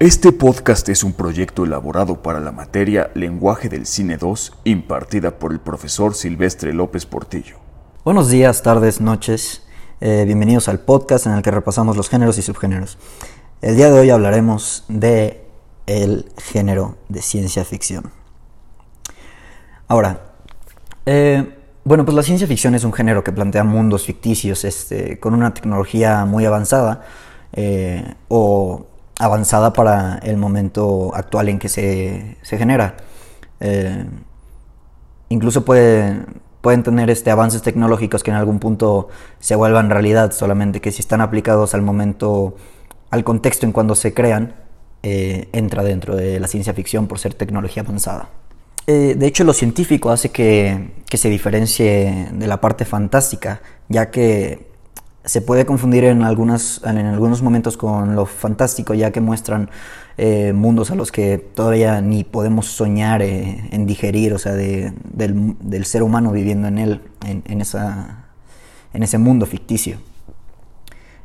Este podcast es un proyecto elaborado para la materia Lenguaje del Cine 2, impartida por el profesor Silvestre López Portillo. Buenos días, tardes, noches. Eh, bienvenidos al podcast en el que repasamos los géneros y subgéneros. El día de hoy hablaremos de el género de ciencia ficción. Ahora, eh, bueno, pues la ciencia ficción es un género que plantea mundos ficticios este, con una tecnología muy avanzada eh, o avanzada para el momento actual en que se, genera. Eh, incluso pueden tener este, avances tecnológicos que en algún punto se vuelvan realidad, solamente que si están aplicados al momento, al contexto en cuando se crean, eh, entra dentro de la ciencia ficción por ser tecnología avanzada. Eh, de hecho, lo científico hace que, que se diferencie de la parte fantástica, ya que se puede confundir en, algunas, en algunos momentos con lo fantástico, ya que muestran eh, mundos a los que todavía ni podemos soñar eh, en digerir, o sea, del, ser humano viviendo en él, en, esa, en ese mundo ficticio.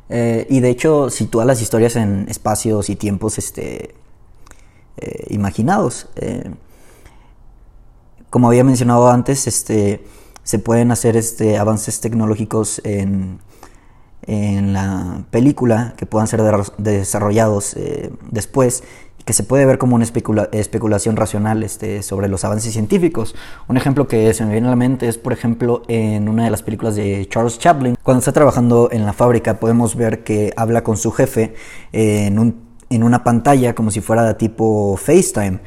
Eh, y de hecho sitúa las historias en espacios y tiempos este, imaginados. como había mencionado antes, este, se pueden hacer este, avances tecnológicos en en la película que puedan ser desarrollados eh, después y que se puede ver como una especulación racional este, sobre los avances científicos. Un ejemplo que se me viene a la mente es, por ejemplo, en una de las películas de Charles Chaplin. Cuando está trabajando en la fábrica podemos ver que habla con su jefe en, en una pantalla como si fuera tipo FaceTime,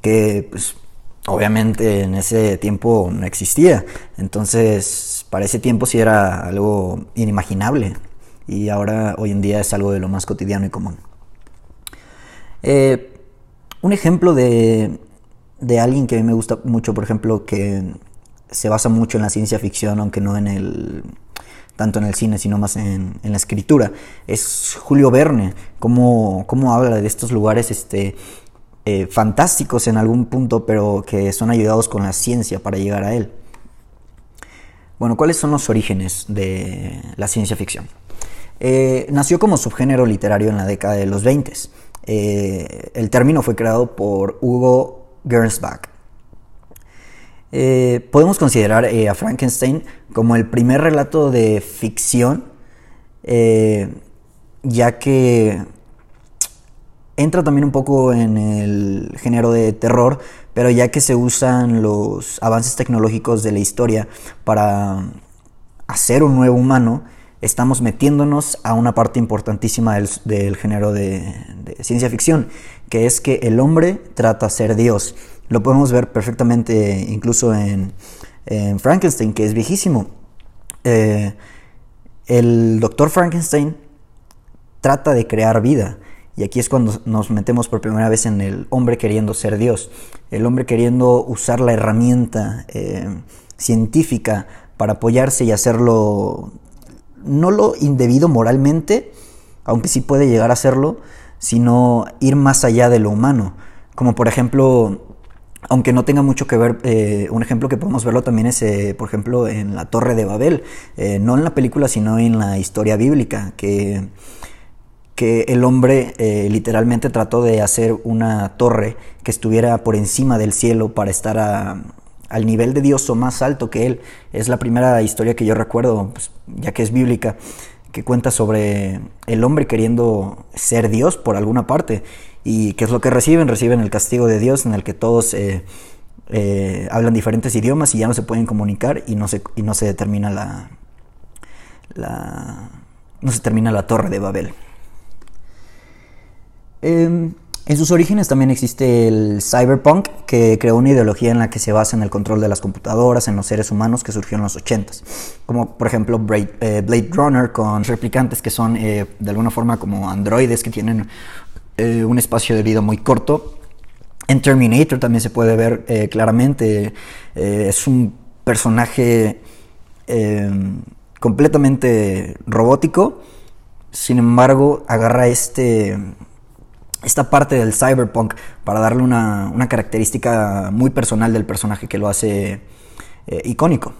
que pues, obviamente en ese tiempo no existía. Entonces para ese tiempo sí era algo inimaginable y ahora hoy en día es algo de lo más cotidiano y común. Eh, un ejemplo de, alguien que a mí me gusta mucho, por ejemplo, que se basa mucho en la ciencia ficción, aunque no en el tanto en el cine, sino más en, la escritura, es Julio Verne, cómo, habla de estos lugares este, eh, fantásticos en algún punto, pero que son ayudados con la ciencia para llegar a él. Bueno, ¿cuáles son los orígenes de la ciencia ficción? Eh, nació como subgénero literario en la década de los 20. Eh, el término fue creado por Hugo Gernsback. Eh, podemos considerar a Frankenstein como el primer relato de ficción, ya que entra también un poco en el género de terror, pero ya que se usan los avances tecnológicos de la historia para hacer un nuevo humano, estamos metiéndonos a una parte importantísima del, género de, ciencia ficción, que es que el hombre trata de ser Dios. Lo podemos ver perfectamente incluso en, Frankenstein, que es viejísimo. Eh, el doctor Frankenstein trata de crear vida y aquí es cuando nos metemos por primera vez en el hombre queriendo ser Dios, el hombre queriendo usar la herramienta eh, científica para apoyarse y hacerlo, no lo indebido moralmente, aunque sí puede llegar a hacerlo, sino ir más allá de lo humano. Como por ejemplo, aunque no tenga mucho que ver, eh, un ejemplo que podemos verlo también es, eh, por ejemplo, en la Torre de Babel, no en la película, sino en la historia bíblica, que que el hombre eh, literalmente trató de hacer una torre que estuviera por encima del cielo para estar al nivel de Dios o más alto que él. Es la primera historia que yo recuerdo, pues, ya que es bíblica, que cuenta sobre el hombre queriendo ser Dios por alguna parte. ¿Y qué es lo que reciben? Reciben el castigo de Dios en el que todos eh, eh, hablan diferentes idiomas y ya no se pueden comunicar y no se, y no se determina la, la, no se termina la torre de Babel. Em, en sus orígenes también existe el cyberpunk, que creó una ideología en la que se basa en el control de las computadoras, en los seres humanos que surgió en los 80s. Como por ejemplo eh, Blade, Runner con replicantes que son eh, de alguna forma como androides que tienen eh, un espacio de vida muy corto. En Terminator también se puede ver claramente, es un personaje em, completamente robótico, sin embargo agarra este esta parte del cyberpunk para darle una, característica muy personal del personaje que lo hace eh, icónico.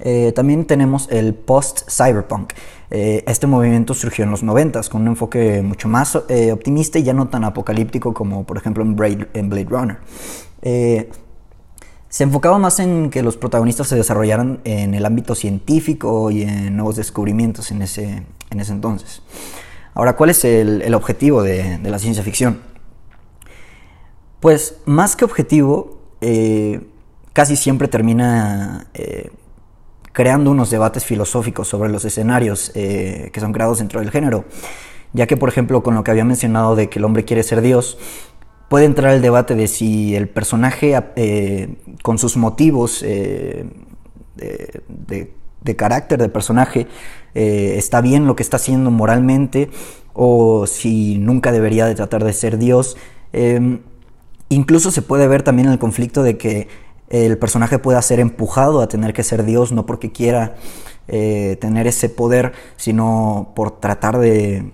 Eh, también tenemos el post-cyberpunk. Eh, este movimiento surgió en los 90 con un enfoque mucho más optimista y ya no tan apocalíptico como por ejemplo en Blade, en Blade Runner. se enfocaba más en que los protagonistas se desarrollaran en el ámbito científico y en nuevos descubrimientos en ese, en ese entonces. Ahora, ¿cuál es el, objetivo de, la ciencia ficción? Pues más que objetivo, eh, casi siempre termina eh, creando unos debates filosóficos sobre los escenarios eh, que son creados dentro del género. Ya que, por ejemplo, con lo que había mencionado de que el hombre quiere ser Dios, puede entrar el debate de si el personaje, con sus motivos de, de, carácter de personaje, está bien lo que está haciendo moralmente, o si nunca debería de tratar de ser Dios. Em, incluso se puede ver también el conflicto de que el personaje pueda ser empujado a tener que ser Dios, no porque quiera eh, tener ese poder, sino por tratar de,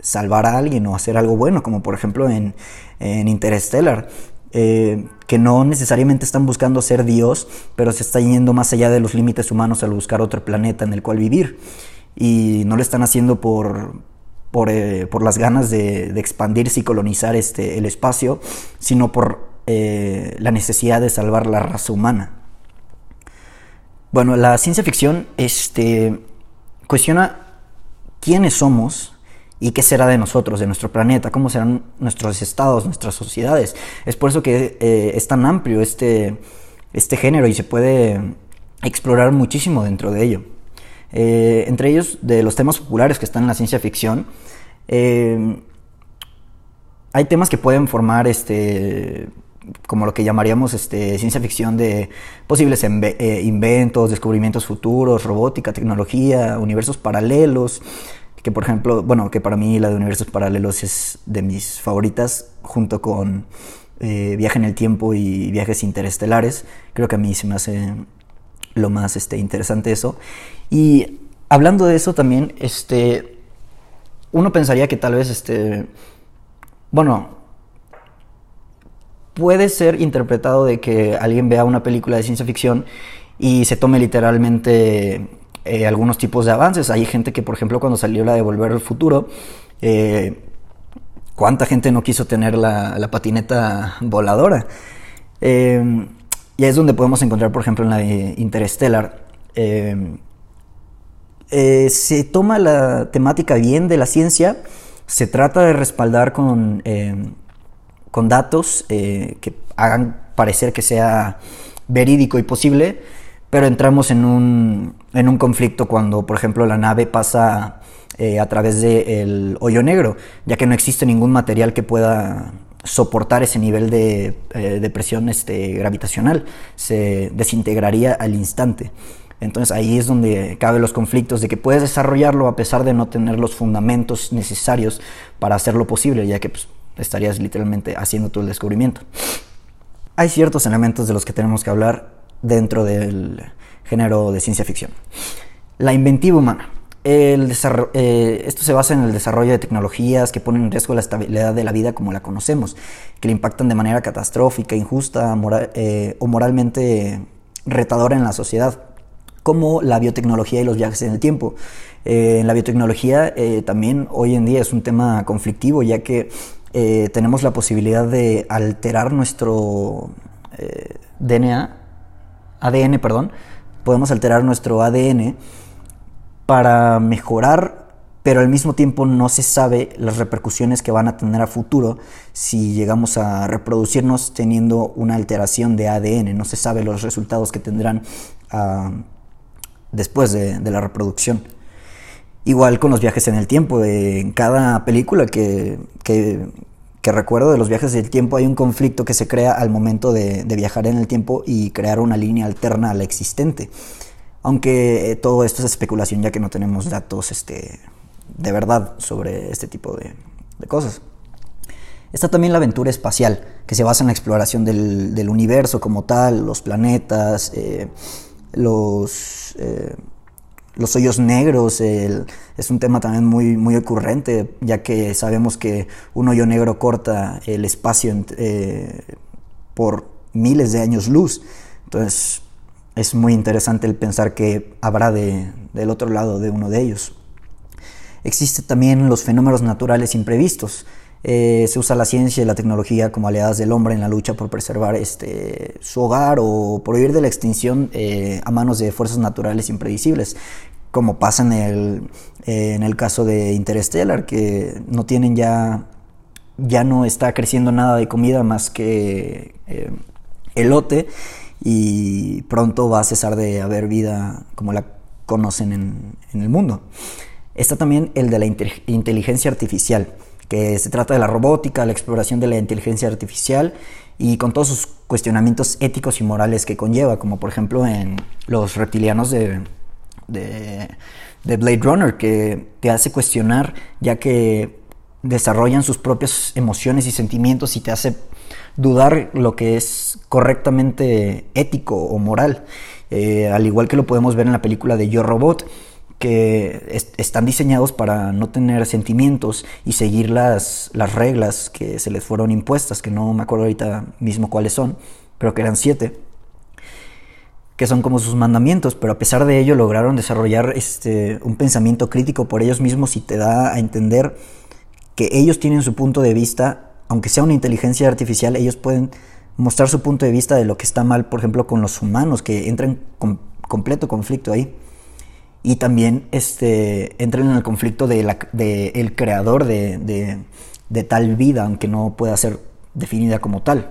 salvar a alguien o hacer algo bueno, como por ejemplo en, Interstellar. Eh, que no necesariamente están buscando ser Dios, pero se está yendo más allá de los límites humanos al buscar otro planeta en el cual vivir y no lo están haciendo por, por, eh, las ganas de, expandirse y colonizar este, el espacio, sino por eh, la necesidad de salvar la raza humana. Bueno, la ciencia ficción este, cuestiona quiénes somos y qué será de nosotros, de nuestro planeta, cómo serán nuestros estados, nuestras sociedades. Es por eso que eh, es tan amplio este, este género y se puede explorar muchísimo dentro de ello. Eh, entre ellos, de los temas populares que están en la ciencia ficción, eh, hay temas que pueden formar este como lo que llamaríamos este, ciencia ficción de posibles inventos, descubrimientos futuros, robótica, tecnología, universos paralelos, que por ejemplo, bueno, que para mí la de universos paralelos es de mis favoritas, junto con Viaje en el Tiempo y Viajes Interestelares, creo que a mí se me hace lo más este, interesante eso. Y hablando de eso también, este, uno pensaría que tal vez, este, bueno, puede ser interpretado de que alguien vea una película de ciencia ficción y se tome literalmente eh, algunos tipos de avances. Hay gente que, por ejemplo, cuando salió la de Volver al Futuro, eh, ¿cuánta gente no quiso tener la, patineta voladora? Eh, y es donde podemos encontrar, por ejemplo, en la de Interstellar. Se toma la temática bien de la ciencia, se trata de respaldar con, con datos que hagan parecer que sea verídico y posible, pero entramos en un, en un conflicto cuando, por ejemplo, la nave pasa a través del hoyo negro, ya que no existe ningún material que pueda soportar ese nivel de, eh, presión este, gravitacional, se desintegraría al instante. Entonces ahí es donde caben los conflictos de que puedes desarrollarlo a pesar de no tener los fundamentos necesarios para hacerlo posible, ya que pues, estarías literalmente haciendo todo el descubrimiento. Hay ciertos elementos de los que tenemos que hablar dentro del género de ciencia ficción. La inventiva humana. Eh, esto se basa en el desarrollo de tecnologías que ponen en riesgo la estabilidad de la vida como la conocemos, que le impactan de manera catastrófica, injusta eh, o moralmente retadora en la sociedad, como la biotecnología y los viajes en el tiempo. Eh, la biotecnología también hoy en día es un tema conflictivo, ya que tenemos la posibilidad de alterar nuestro DNA, ADN, perdón, podemos alterar nuestro ADN para mejorar, pero al mismo tiempo no se sabe las repercusiones que van a tener a futuro si llegamos a reproducirnos teniendo una alteración de ADN. No se sabe los resultados que tendrán ah, después de, la reproducción. Igual con los viajes en el tiempo. en cada película que, recuerdo de los viajes del tiempo hay un conflicto que se crea al momento de, viajar en el tiempo y crear una línea alterna a la existente. Aunque eh, todo esto es especulación ya que no tenemos datos este, de verdad sobre este tipo de, cosas. Está también la aventura espacial, que se basa en la exploración del, universo como tal, los planetas, eh, los, eh, los hoyos negros. es un tema también muy, muy ocurrente, ya que sabemos que un hoyo negro corta el espacio por miles de años luz. Entonces, es muy interesante el pensar que habrá de, del otro lado de uno de ellos. Existen también los fenómenos naturales imprevistos. Eh, se usa la ciencia y la tecnología como aliadas del hombre en la lucha por preservar este, su hogar o por huir de la extinción eh, a manos de fuerzas naturales imprevisibles, como pasa en el, en el caso de Interstellar, que no tienen ya, ya no está creciendo nada de comida más que eh, elote y pronto va a cesar de haber vida como la conocen en, en el mundo. Está también el de la inteligencia artificial que se trata de la robótica, la exploración de la inteligencia artificial y con todos sus cuestionamientos éticos y morales que conlleva, como por ejemplo en los reptilianos de, de, Blade Runner, que te hace cuestionar ya que desarrollan sus propias emociones y sentimientos y te hace dudar lo que es correctamente ético o moral, eh, al igual que lo podemos ver en la película de Yo Robot que están diseñados para no tener sentimientos y seguir las, las reglas que se les fueron impuestas, que no me acuerdo ahorita mismo cuáles son, pero que eran siete, que son como sus mandamientos, pero a pesar de ello lograron desarrollar este, un pensamiento crítico por ellos mismos y te da a entender que ellos tienen su punto de vista, aunque sea una inteligencia artificial, ellos pueden mostrar su punto de vista de lo que está mal, por ejemplo, con los humanos, que entran en completo conflicto ahí y también este, entran en el conflicto del de el creador de, tal vida, aunque no pueda ser definida como tal.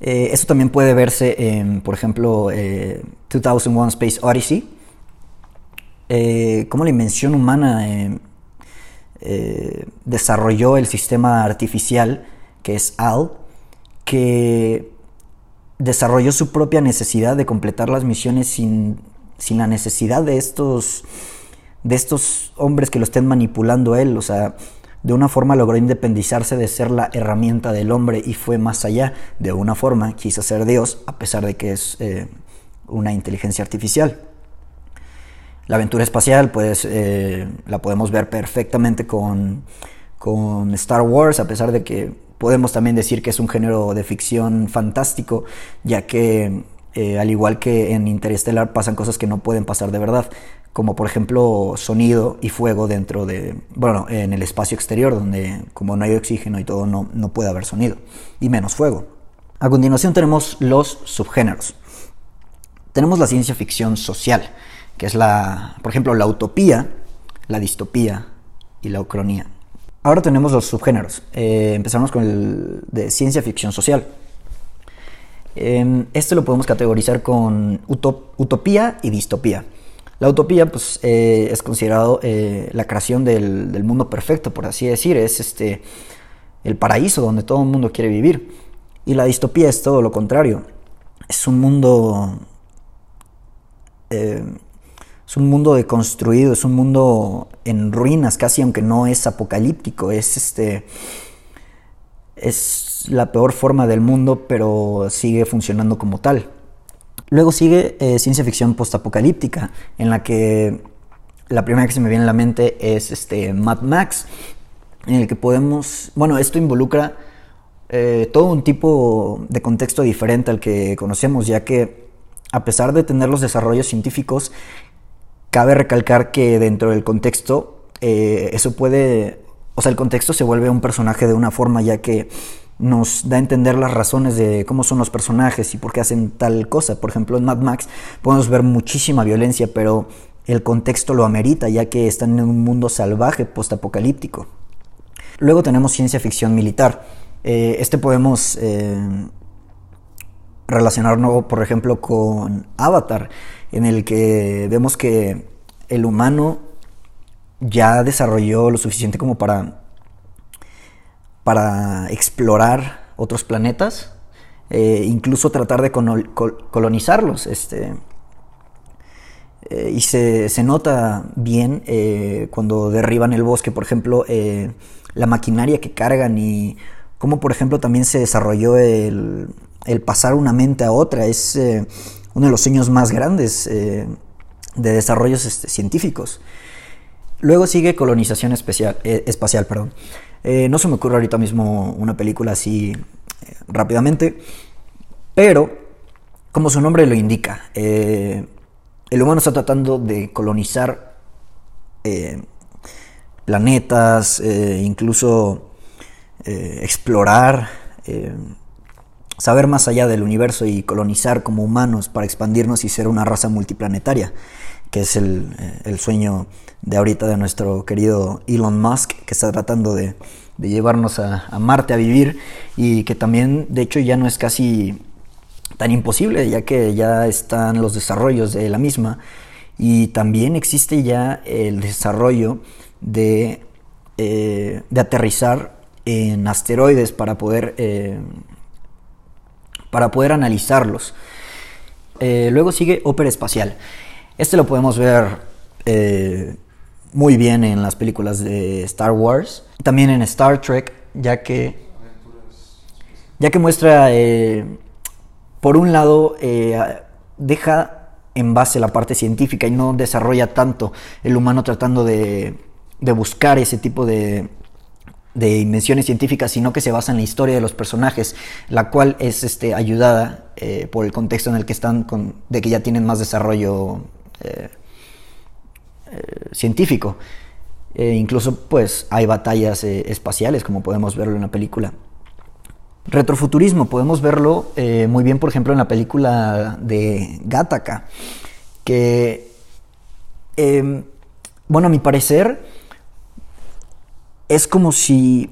Eh, eso también puede verse en, por ejemplo, 2001 eh, Space Odyssey, eh, cómo la invención humana desarrolló el sistema artificial que es AL, que desarrolló su propia necesidad de completar las misiones sin sin la necesidad de estos, de estos hombres que lo estén manipulando a él. O sea, de una forma logró independizarse de ser la herramienta del hombre y fue más allá. De una forma quiso ser Dios, a pesar de que es eh, una inteligencia artificial. La aventura espacial, pues, eh, la podemos ver perfectamente con, con Star Wars, a pesar de que podemos también decir que es un género de ficción fantástico, ya que eh, al igual que en Interestelar pasan cosas que no pueden pasar de verdad, como por ejemplo sonido y fuego dentro de, bueno, en el espacio exterior, donde como no hay oxígeno y todo, no, no puede haber sonido, y menos fuego. A continuación tenemos los subgéneros. Tenemos la ciencia ficción social, que es la, por ejemplo, la utopía, la distopía y la ucronía. Ahora tenemos los subgéneros. Eh, empezamos con el de ciencia ficción social. Este lo podemos categorizar con utopía y distopía. La utopía pues, eh, es considerado eh, la creación del, mundo perfecto, por así decir, es este, el paraíso donde todo el mundo quiere vivir. Y la distopía es todo lo contrario, es un mundo, eh, es un mundo deconstruido, es un mundo en ruinas casi, aunque no es apocalíptico, es este es la peor forma del mundo, pero sigue funcionando como tal. Luego sigue eh, ciencia ficción postapocalíptica, en la que la primera que se me viene a la mente es este Mad Max, en el que podemos, bueno, esto involucra eh, todo un tipo de contexto diferente al que conocemos, ya que a pesar de tener los desarrollos científicos, cabe recalcar que dentro del contexto eh, eso puede o sea, el contexto se vuelve un personaje de una forma ya que nos da a entender las razones de cómo son los personajes y por qué hacen tal cosa. Por ejemplo, en Mad Max podemos ver muchísima violencia, pero el contexto lo amerita ya que están en un mundo salvaje, postapocalíptico. Luego tenemos ciencia ficción militar. Eh, este podemos eh, relacionarlo, por ejemplo, con Avatar, en el que vemos que el humano ya desarrolló lo suficiente como para, para explorar otros planetas, eh, incluso tratar de colonizarlos. Este, eh, y se, nota bien eh, cuando derriban el bosque, por ejemplo, la maquinaria que cargan y cómo, por ejemplo, también se desarrolló el, pasar una mente a otra. Es uno de los sueños más grandes de desarrollos este, científicos. Luego sigue colonización especial, eh, espacial. Perdón. Eh, no se me ocurre ahorita mismo una película así eh, rápidamente, pero como su nombre lo indica, el humano está tratando de colonizar planetas, incluso explorar saber más allá del universo y colonizar como humanos para expandirnos y ser una raza multiplanetaria, que es el, eh, sueño de ahorita de nuestro querido Elon Musk, que está tratando de, llevarnos a, Marte a vivir y que también, de hecho, ya no es casi tan imposible, ya que ya están los desarrollos de la misma y también existe ya el desarrollo de, eh, de aterrizar en asteroides para poder eh, para poder analizarlos. Luego sigue ópera espacial. Este lo podemos ver eh, muy bien en las películas de Star Wars, también en Star Trek, ya que, ya que muestra, eh, por un lado, deja en base la parte científica y no desarrolla tanto el humano tratando de buscar ese tipo de, de invenciones científicas, sino que se basa en la historia de los personajes, la cual es este, ayudada eh, por el contexto en el que están, de que ya tienen más desarrollo eh, eh, científico. incluso pues hay batallas espaciales, como podemos verlo en la película. Retrofuturismo, podemos verlo muy bien, por ejemplo, en la película de Gattaca, que, em, bueno, a mi parecer, es como si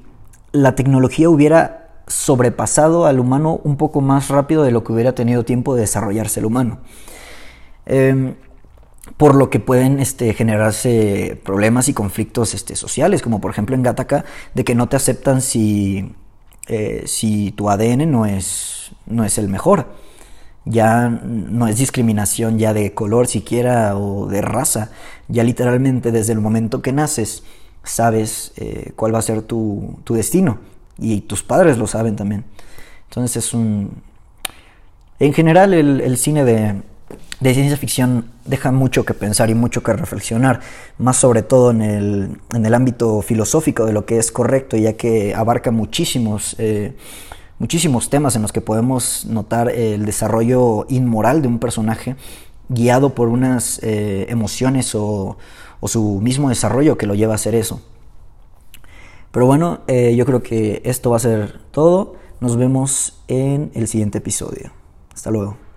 la tecnología hubiera sobrepasado al humano un poco más rápido de lo que hubiera tenido tiempo de desarrollarse el humano. Em, por lo que pueden este, generarse problemas y conflictos este, sociales, como por ejemplo en Gattaca, de que no te aceptan si, eh, si tu ADN no es, no es el mejor. Ya no es discriminación ya de color siquiera o de raza, ya literalmente desde el momento que naces sabes eh, cuál va a ser tu, destino y tus padres lo saben también. Entonces es un... En general el, cine de, ciencia ficción deja mucho que pensar y mucho que reflexionar, más sobre todo en el, ámbito filosófico de lo que es correcto, ya que abarca muchísimos, eh, muchísimos temas en los que podemos notar el desarrollo inmoral de un personaje guiado por unas eh, emociones o, o su mismo desarrollo que lo lleva a hacer eso. Pero bueno, eh, yo creo que esto va a ser todo. Nos vemos en el siguiente episodio. Hasta luego.